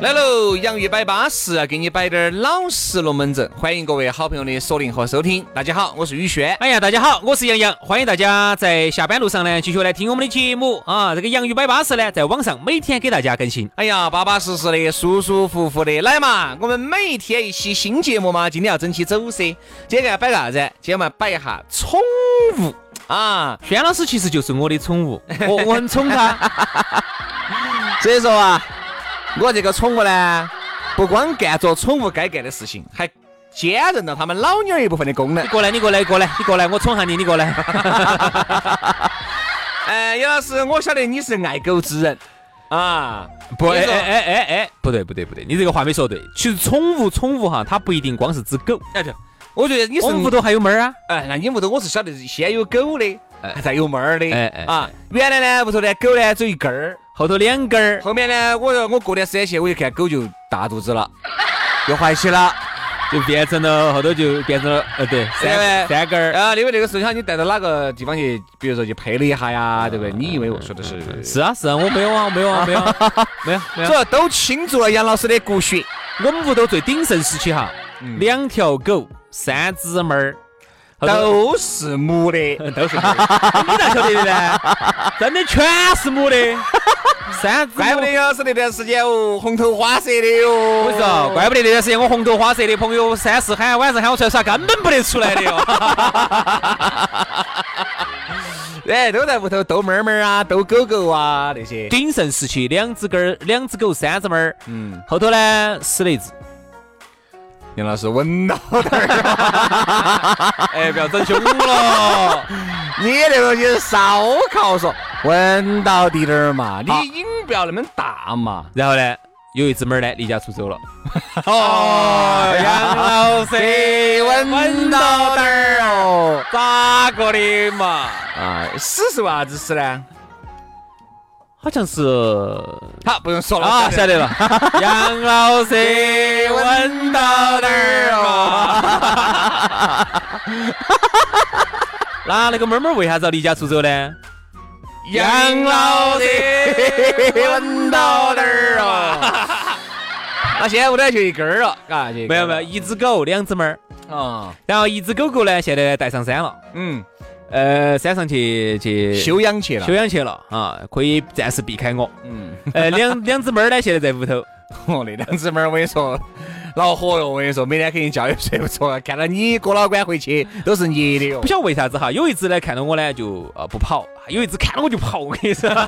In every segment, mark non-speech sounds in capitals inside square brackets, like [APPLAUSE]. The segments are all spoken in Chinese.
来喽，洋芋摆巴适，给你摆点儿老实龙门阵。欢迎各位好朋友的锁定和收听。大家好，我是宇轩。哎呀，大家好，我是杨洋。欢迎大家在下班路上呢，继续来听我们的节目啊。这个洋芋摆巴适呢，在网上每天给大家更新。哎呀，巴巴适适的，舒舒服服的，来嘛！我们每一天一期新节目嘛，今天要整起走噻。今天要摆个啥子？今天我们摆一下宠物啊。轩老师其实就是我的宠物，我我很宠他。[LAUGHS] 所以说啊。我这个宠物呢，不光干着宠物该干的事情，还兼任了他们老妞一部分的功能。你过来，你过来，过来，你过来，我宠下你，你过来。[LAUGHS] 哎，杨老师，我晓得你是爱狗之人啊。不，哎哎哎哎哎，不对不对不对，你这个话没说对。其实宠物宠物哈，它不一定光是只狗。哎对，我觉得你是屋头还有猫儿啊。哎，那你屋头我是晓得先有狗的，再有猫儿的。哎哎啊，原来呢屋头呢狗呢只有一根儿。后头两根儿，后面呢？我我过段时间去，我一看狗就大肚子了，又怀起了，就变成了后头就变成了呃对三三根儿啊。因为那个时候，你带到哪个地方去？比如说去配了一下呀，对不对？你以为我说的是？是啊是啊，我没有啊，没有啊，没有，没有，没有。主要都倾注了杨老师的骨血。我们屋头最鼎盛时期哈，两条狗，三只猫儿。都是母的，都是。[LAUGHS] 你咋晓得的呢？[LAUGHS] 真的全是母的。三只。怪不得要是那段时间哦，红头花色的哟。我说，怪不得那段时间我红头花色的朋友三四喊晚上喊我出来耍，根本不得出来的哟。[LAUGHS] 哎，都在屋头逗猫猫啊，逗狗狗啊那些。鼎盛时期，两只狗两只狗，三只猫儿。嗯。后头呢，死了一只。杨老师稳到点儿，[LAUGHS] 哎，不要整凶了。你那个就是烧烤说稳到底点儿嘛，你瘾不要那么大嘛。然后呢，有一只猫呢离家出走了。[LAUGHS] 哦，杨老师稳到点儿哦，咋个的嘛？啊，死是为啥子死呢？好像是，好不用说了啊，晓得了。[LAUGHS] 杨老师稳到哪儿哦？[LAUGHS] 那那个妹妹为啥子要离家出走呢？杨老师稳到哪儿了？[LAUGHS] 那现在屋头就一根儿了，嘎，没有没有，一只狗，两只猫儿啊。然后一只狗狗呢，现在带上山了。嗯。呃，山上去去休养去了，休养去了啊，可以暂时避开我。嗯，呃，两 [LAUGHS] 两只猫儿呢，现在在屋头。哦，那两只猫儿我跟你说，恼火哟！我跟你说，每天肯定觉也睡不着，看到你郭老倌回去都是你的哟。不晓得为啥子哈，有一只呢看到我呢就啊不跑，有一只看到我就跑。我跟你说。[LAUGHS]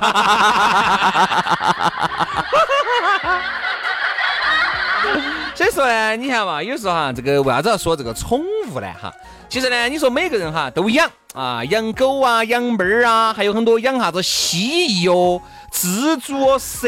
所以说呢，你看嘛，有时候哈，这个为啥子要说这个宠物呢？哈，其实呢，你说每个人哈都养啊，养狗啊，养猫儿啊，还有很多养啥子蜥蜴哦。蜘蛛哦，蛇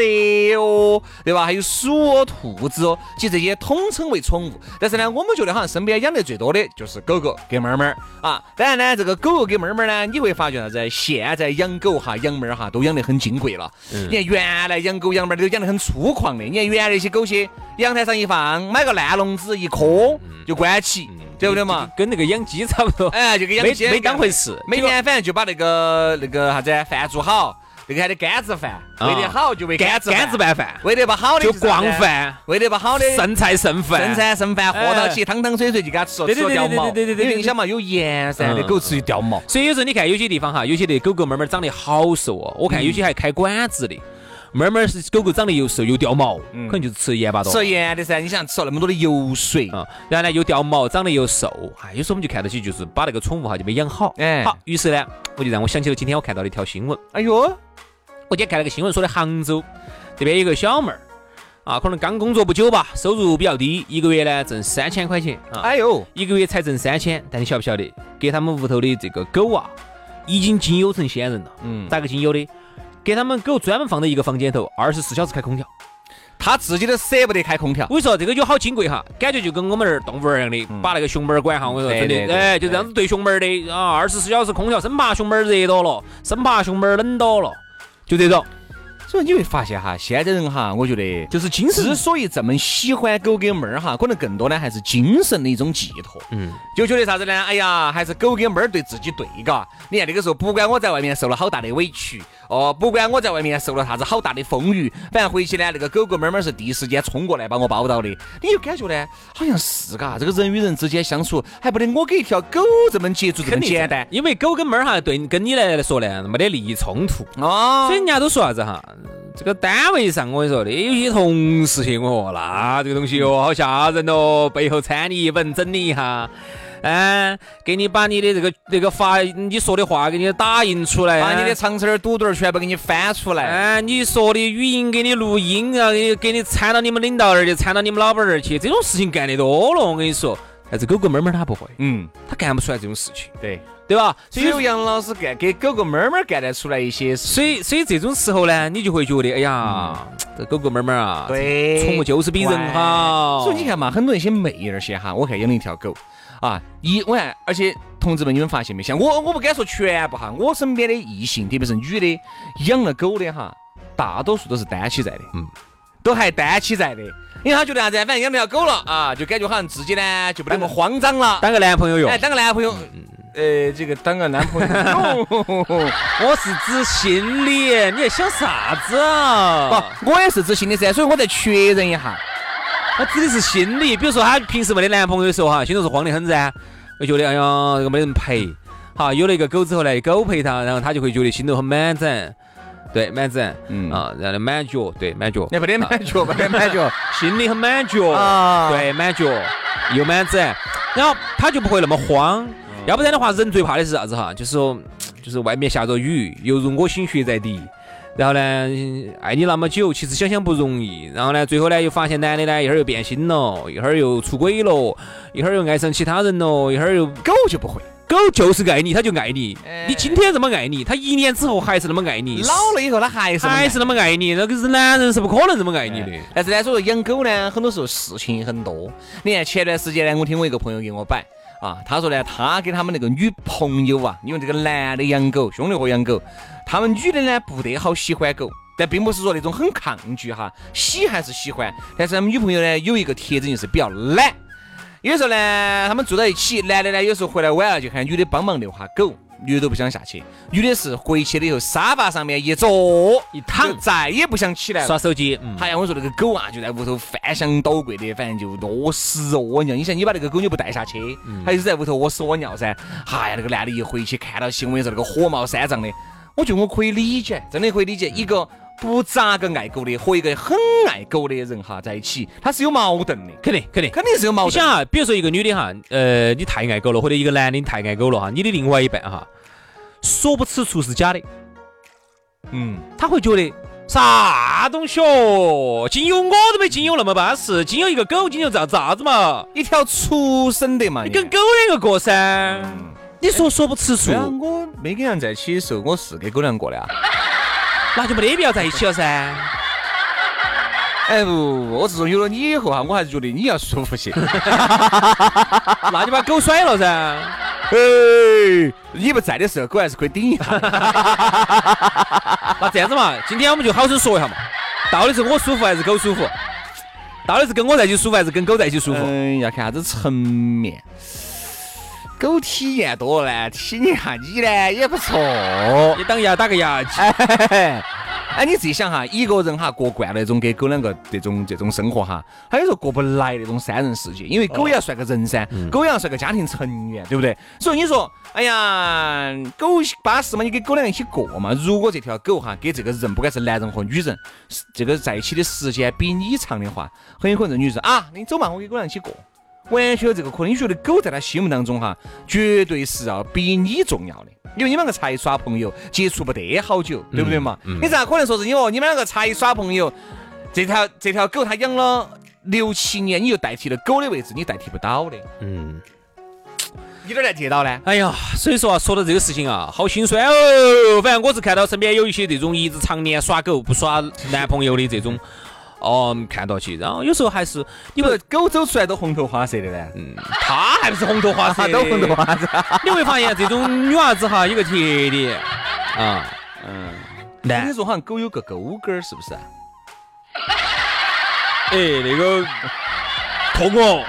哦，对吧？还有鼠哦，兔子哦，其实这些统称为宠物。但是呢，我们觉得好像身边养得最多的就是狗狗跟猫猫啊。当然呢，这个狗狗跟猫猫呢，你会发现啥子？现在养狗哈、养猫哈，都养得很金贵了。你看原来养狗养猫都养得很粗犷的。你看原来那些狗些，阳台上一放，买个烂笼子一磕就关起，对不对嘛？跟那个养鸡差不多。哎，就跟养鸡没当回事。每天反正就把那个那个啥子饭做好。这个还得干子饭，喂得好就喂干子干子拌饭，喂得不好的就光饭，喂得不好的剩菜剩饭，剩菜剩饭喝到起汤汤水水就给它吃了，吃了掉毛。对对对对因为你想嘛，有盐噻，那狗吃就掉毛。所以有时候你看有些地方哈，有些的狗狗猫猫长得好瘦哦，我看有些还开馆子的。猫猫是狗狗长得又瘦又掉毛，可能就是吃盐巴多。吃盐的噻，你想吃了那么多的油水啊，然后呢又掉毛，长得又瘦，哎，有时候我们就看到起就是把那个宠物哈就没养好。哎，好，于是呢，我就让我想起了今天我看到的一条新闻。哎呦！我今天看了个新闻，说的杭州这边有个小妹儿，啊，可能刚工作不久吧，收入比较低，一个月呢挣三千块钱啊，哎呦，一个月才挣三千，但你晓不晓得，给他们屋头的这个狗啊，已经经有成仙人了。嗯，咋个经有的？给他们狗专门放在一个房间头，二十四小时开空调。他自己都舍不得开空调。我跟你说，这个就好金贵哈，感觉就跟我们那儿动物园一样的，把那个熊猫儿管哈。我跟你说，真的，哎，就这样子对熊猫儿的啊，二十四小时空调，生怕熊猫儿热到了，生怕熊猫儿冷到了，就这种。所以你会发现哈，现在人哈，我觉得就是精神之所以这么喜欢狗跟猫儿哈，可能更多呢还是精神的一种寄托。嗯，就觉得啥子呢？哎呀，还是狗跟猫儿对自己对，嘎。你看那个时候，不管我在外面受了好大的委屈，哦，不管我在外面受了啥子好大的风雨，反正回去呢，那个狗狗猫猫是第一时间冲过来把我抱到的。你就感觉呢，好像是嘎，这个人与人之间相处，还不得我给一条狗这么接触这么简单因为狗跟猫儿哈，对跟你来说呢，没得利益冲突。哦所以人家都说啥子哈，这个单位上我跟你说的，有些同事些，我那这个东西哦，好吓人哦，背后掺你一本，整你一下，嗯，给你把你的这个这个发你说的话给你打印出来，把你的长词儿、堵堵儿全部给你翻出来。哎，你说的语音给你录音啊，给你给你掺到你们领导那儿去，掺到你们老板那儿去，这种事情干得多了，我跟你说。但是狗狗猫猫它不会，嗯，它干不出来这种事情，对。对吧？只有杨老师干给狗狗猫猫干得出来一些事。所以，所以这种时候呢，你就会觉得，哎呀，这狗狗猫猫啊，对宠物就是比人好。所以你看嘛，很多那些妹儿些哈，我看养了一条狗啊，一我看，而且同志们，你们发现没？像我，我不敢说全部哈，我身边的异性，特别是女的，养了狗的哈，大多数都是单起在的，嗯，都还单起在的，因为他觉得啥子，反正养了条狗了啊，就感觉好像自己呢就不得那么慌张了，当个男朋友用哎，，当个男朋友。呃，这个当个男朋友，[LAUGHS] 我是指心理，你在想啥子啊？不，我也是指心理噻，所以我再确认一下。我指的是心理。比如说，他平时没得男朋友的时候哈，心头是慌得很噻，就觉得哎呀，这个没人陪。好，有了一个狗之后呢，狗陪他，然后他就会觉得心头很满整。对，满整，嗯啊，然后满脚，对，满脚，那没得满脚，没得满脚。心里很满脚啊对，满脚又满整，然后他就不会那么慌。要不然的话，人最怕的是啥子哈？就是说，就是外面下着雨，犹如我心血在滴。然后呢，爱你那么久，其实想想不容易。然后呢，最后呢，又发现男的呢，一会儿又变心了，一会儿又出轨了，一会儿又爱上其他人了，一会儿又狗就不会，狗就是爱你，它就爱你。哎你今天这么爱你，它一年之后还是那么爱你，老了以后他还是还是那么爱你。那个是男人是不可能这么爱你的。但是呢，所以说养狗呢，很多时候事情很多。你看前段时间呢，我听我一个朋友给我摆啊，他说呢，他跟他们那个女朋友啊，因为这个男的养狗，兄弟伙养狗，他们女的呢不得好喜欢狗，但并不是说那种很抗拒哈，喜还是喜欢。但是他们女朋友呢有一个特征就是比较懒，有时候呢他们住到一起，男的呢有时候回来晚了就喊女的帮忙遛下狗。女的都不想下去，女的是回去了以后沙发上面一坐一躺再也不想起来了。耍手机，嗯，哎呀，我说那个狗啊，就在屋头翻箱倒柜的，反正就屙屎屙尿。你想，你把那个狗你不带下去，它一直在屋头屙屎屙尿噻。哎呀，那个男的一回去看到新闻说那个火冒三丈的，我觉得我可以理解，真的可以理解。一个不咋个爱狗的和一个很爱狗的人哈在一起，他是有矛盾的，肯定肯定。肯定是有矛盾。你想啊，比如说一个女的哈，呃，你太爱狗了，或者一个男的你太爱狗了哈，你的另外一半哈，说不吃醋是假的，嗯，他会觉得啥东西哦，仅有我都没仅有那么巴适，仅有一个狗，仅有咋咋子嘛？一条畜生的嘛，你跟狗两个过噻，你说说不吃醋我没跟人在一起的时候，我是跟狗粮过的啊。那就没得必要在一起了噻。哎不，我自从有了你以后哈，我还是觉得你要舒服些。[LAUGHS] 那就把狗甩了噻。哎，你不在的时候，狗还是可以顶一下。[LAUGHS] 那这样子嘛，今天我们就好生说一下嘛，到底是我舒服还是狗舒服？到底是跟我在一起舒服还是跟狗在一起舒服？嗯，要看啥子层面。狗体验多了呢，体验下你呢也不错。你当牙打个牙祭。哎，哎，你自己想哈，一个人哈过惯了那种跟狗两个这种这种生活哈，他有时候过不来那种三人世界，因为狗也要算个人噻，狗也要算个家庭成员，对不对？所以你说，哎呀，狗巴适嘛，你跟狗两个一起过嘛。如果这条狗哈跟这个人，不管是男人和女人，这个在一起的时间比你长的话，很有可能这女人啊，你走嘛，我跟狗两个一起过。完全有这个可能，你觉得狗在他心目当中哈，绝对是要比你重要的，因为你们两个才耍朋友，接触不得好久，对不对嘛？你咋可能说是因为？你们两个才耍朋友，这条这条狗它养了六七年，你就代替了狗的位置，你代替不到的。嗯，你哪儿来接到呢？哎呀，所以说啊，说到这个事情啊，好心酸哦。反正我是看到身边有一些这种一直常年耍狗不耍男朋友的这种，哦，看到起，然后有时候还是你不狗走出来都红头花色的呢？嗯，他还不是红头花色的，[LAUGHS] 都红头花色。[LAUGHS] 你会发现这种女娃子哈有个特点啊，嗯，男你说好像狗有个勾勾儿，是不是？[LAUGHS] 哎，那个痛哦，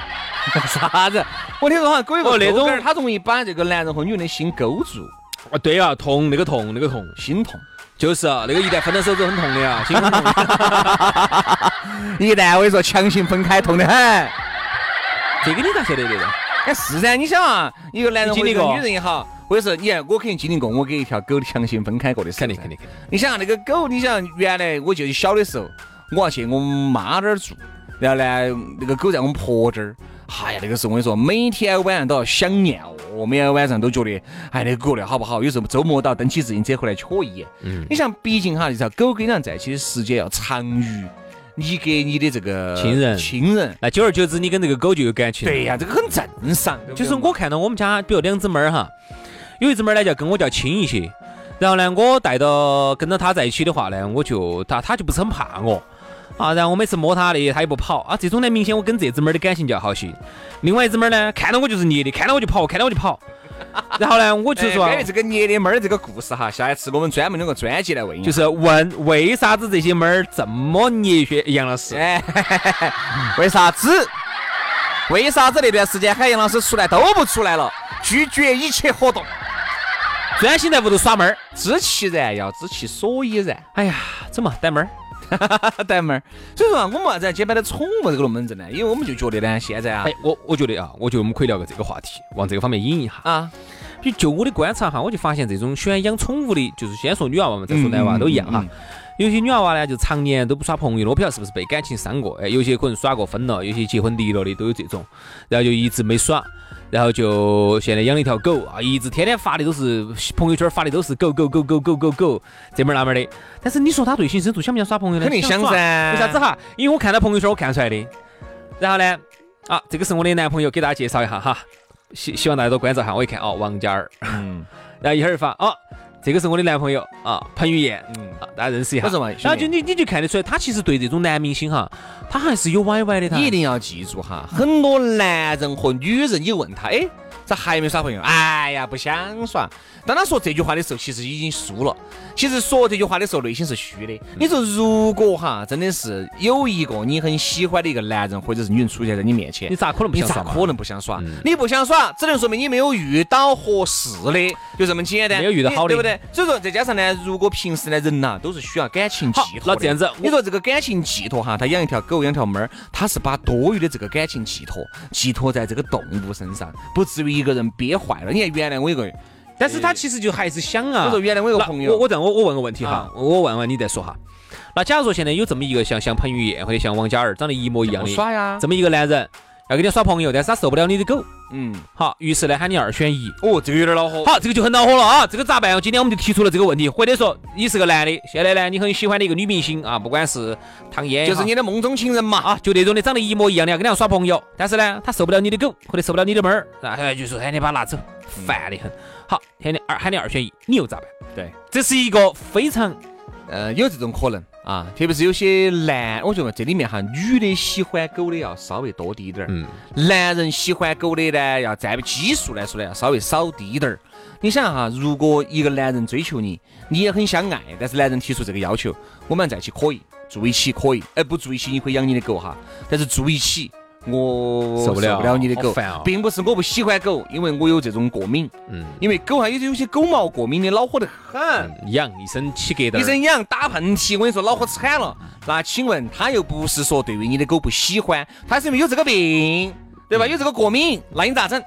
啥子？我听说好像狗有个哦那种它容易把这个男人和女人的心勾住，啊，对啊，痛，那个痛，那个痛，心痛。就是啊，那个一旦分了手之后很痛的啊，心很痛。[LAUGHS] 一旦我跟你说强行分开，痛得很。这个你咋晓得的呢？哎，是噻，你想啊，一个男人经历过女人也好，或者是你看，我肯定经历过，我跟一条狗强行分开过的事。肯定肯定肯定。你想啊那个狗，你想原来我就小的时候，我要去我妈那儿住，然后呢，那个狗在我们婆这儿。哎呀，那个时候我跟你说，每天晚上都要想念哦，每天晚上都觉得，哎，那个狗的好不好？有时候周末到蹬起自行车回来瞧一眼。嗯。你像，毕竟哈，这条狗跟人在一起的时间要长于你给你的这个亲人亲人。那久而久之，你跟这个狗就有感情。对呀，这个很正常。就是我看到我们家，比如两只猫儿哈，有一只猫儿呢，叫跟我叫亲一些。然后呢，我带到跟着它在一起的话呢，我就它它就不是很怕我啊。然后我每次摸它的，它也不跑啊。这种呢，明显我跟这只猫儿的感情就要好些。另外一只猫儿呢，看到我就是捏的，看到我就跑，看到我就跑。然后呢，我就说，关于这个捏的猫儿这个故事哈，下一次我们专门弄个专辑来问你。就是问为啥子这些猫儿这么捏血杨老师？哎，[LAUGHS] 为啥子？为啥子那段时间喊杨老师出来都不出来了？拒绝一切活动，专心在屋头耍猫儿。知其然要知其所以然。哎呀，怎么带猫儿？[LAUGHS] 带妹儿，所以说啊，我们为啥子要简单的宠物这个龙门阵呢？因为我们就觉得呢，现在啊哎，，我我觉得啊，我觉得我们可以聊个这个话题，往这个方面引一下。啊，就就我的观察哈，我就发现这种喜欢养宠物的，就是先说女娃娃嘛，再说男娃娃都一样哈嗯嗯。有些女娃娃呢，就常年都不耍朋友了，我不晓得是不是被感情伤过，哎，有些可能耍过分了，有些结婚离了的都有这种，然后就一直没耍，然后就现在养了一条狗啊，一直天天发的都是朋友圈发的都是狗狗狗狗狗狗狗这门儿那门儿的。但是你说他内心深处想不想耍朋友呢？肯定想噻为啥子哈？因为我看他朋友圈我看出来的。然后呢，啊，这个是我的男朋友，给大家介绍一下哈，希希望大家多关照哈。我一看哦，王嘉尔，嗯 [LAUGHS] 然后一会儿发哦，这个是我的男朋友啊，彭于晏，嗯，啊，大家认识一下。不是嘛然后就你你就看得出来，他其实对这种男明星哈，他还是有歪歪的。他你一定要记住哈，很多男人和女人，你问他，哎，咋还没耍朋友？哎呀，不想耍。当他说这句话的时候，其实已经输了。其实说这句话的时候，内心是虚的。你说，如果哈，真的是有一个你很喜欢的一个男人或者是女人出现在你面前你，咋可能不你想耍可能不想耍？你不想耍，只能说明你没有遇到合适的，就这么简单。没有遇到好的对不对？所以说，再加上呢，如果平时呢，人呐都是需要感情寄托。那这样子你说这个感情寄托哈，他养一条狗，养条猫儿，他是把多余的这个感情寄托寄托在这个动物身上，不至于一个人憋坏了。你看，原来我一个，但是他其实就还是想啊。我说原来我有个朋友我我这样，我我问个问题哈啊，我问问你再说哈。那假如说现在有这么一个像像彭于晏或者像王嘉尔长得一模一样的耍呀这么一个男人，要跟你耍朋友，但是他受不了你的狗，嗯，好，于是呢喊你二选一。哦，这个有点恼火。好，这个就很恼火了啊！这个咋办？今天我们就提出了这个问题，或者说你是个男的，现在呢你很喜欢的一个女明星啊，不管是唐嫣，就是你的梦中情人嘛。啊，就那种的长得一模一样的，要跟人家耍朋友，但是呢，他受不了你的狗，或者受不了你的猫儿，然后就说喊，你把它拿走，烦得很。好，喊你二喊你二选一，你又咋办？对，这是一个非常呃，有这种可能啊，特别是有些男，我觉得这里面哈，女的喜欢狗的要稍微多滴点儿，嗯，男人喜欢狗的呢，要占基数来说呢，要稍微少滴点儿。你想哈，如果一个男人追求你，你也很相爱，但是男人提出这个要求，我们在一起可以，住一起可以，哎，不住一起你可以养你的狗哈，但是住一起。我受不了不了你的狗，并不是我不喜欢狗，因为我有这种过敏，嗯。因为狗还有有些狗毛过敏的恼火得很，痒一身起疙瘩，一身痒，打喷嚏，我跟你说恼火惨了。那请问他又不是说对于你的狗不喜欢，他是因为有这个病，对吧？有这个过敏，那你咋整？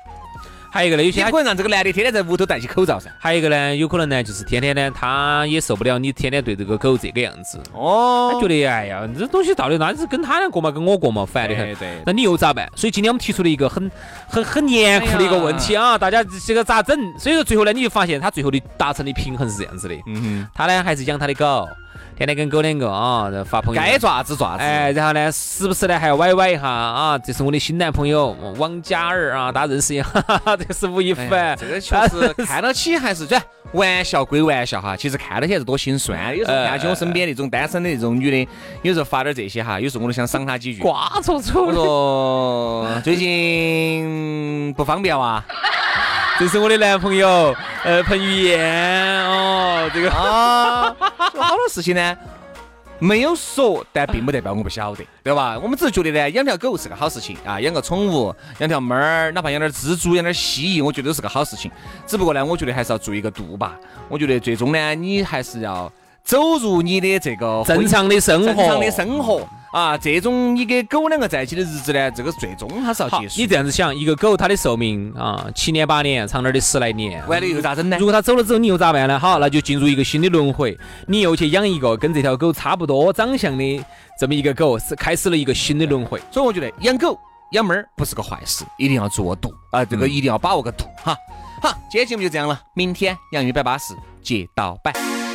还有一个呢，有些你不可能让这个男的天天在屋头戴起口罩噻。还有一个呢，有可能呢，就是天天呢，他也受不了你天天对这个狗这个样子，哦他觉得哎呀，这东西到底那是跟他俩过嘛，跟我过嘛，烦得很对。对那你又咋办？所以今天我们提出了一个很很很严酷的一个问题啊，大家这个咋整？所以说最后呢，你就发现他最后的达成的平衡是这样子的，嗯哼他呢还是养他的狗，天天跟狗两个啊发朋友，该爪子爪子。哎，然后呢，时不时呢还要歪歪一下啊，这是我的新男朋友王嘉尔啊，大家认识一下，[LAUGHS] 这个是吴亦凡，这个确实看到起还是这玩笑归玩笑哈，其实看到起还是多心酸。有时候看起我身边那种单身的那种女的，有时候发点这些哈，有时候我都想赏她几句。瓜戳戳。我说最近不方便哇。这是我的男朋友，呃，彭于晏哦，这个啊，好多事情呢没有说，但并不代表我不晓得，对吧？我们只是觉得呢，养条狗是个好事情啊，养个宠物，养条猫儿，哪怕养点蜘蛛，养点蜥蜴，我觉得都是个好事情。只不过呢，我觉得还是要注意个度吧。我觉得最终呢，你还是要走入你的这个正常的生活，正常的生活。啊，这种你跟狗两个在一起的日子呢，这个最终还是要结束。你这样子想，一个狗它的寿命啊，七年八年，长点的十来年，完了又咋整呢？如果它走了之后，你又咋办呢？好，那就进入一个新的轮回，你又去养一个跟这条狗差不多长相的这么一个狗，是开始了一个新的轮回。所以我觉得养狗养猫儿不是个坏事，一定要做度啊，这个一定要把握个度哈。好，今天节目就这样了，明天杨玉摆巴士接到摆。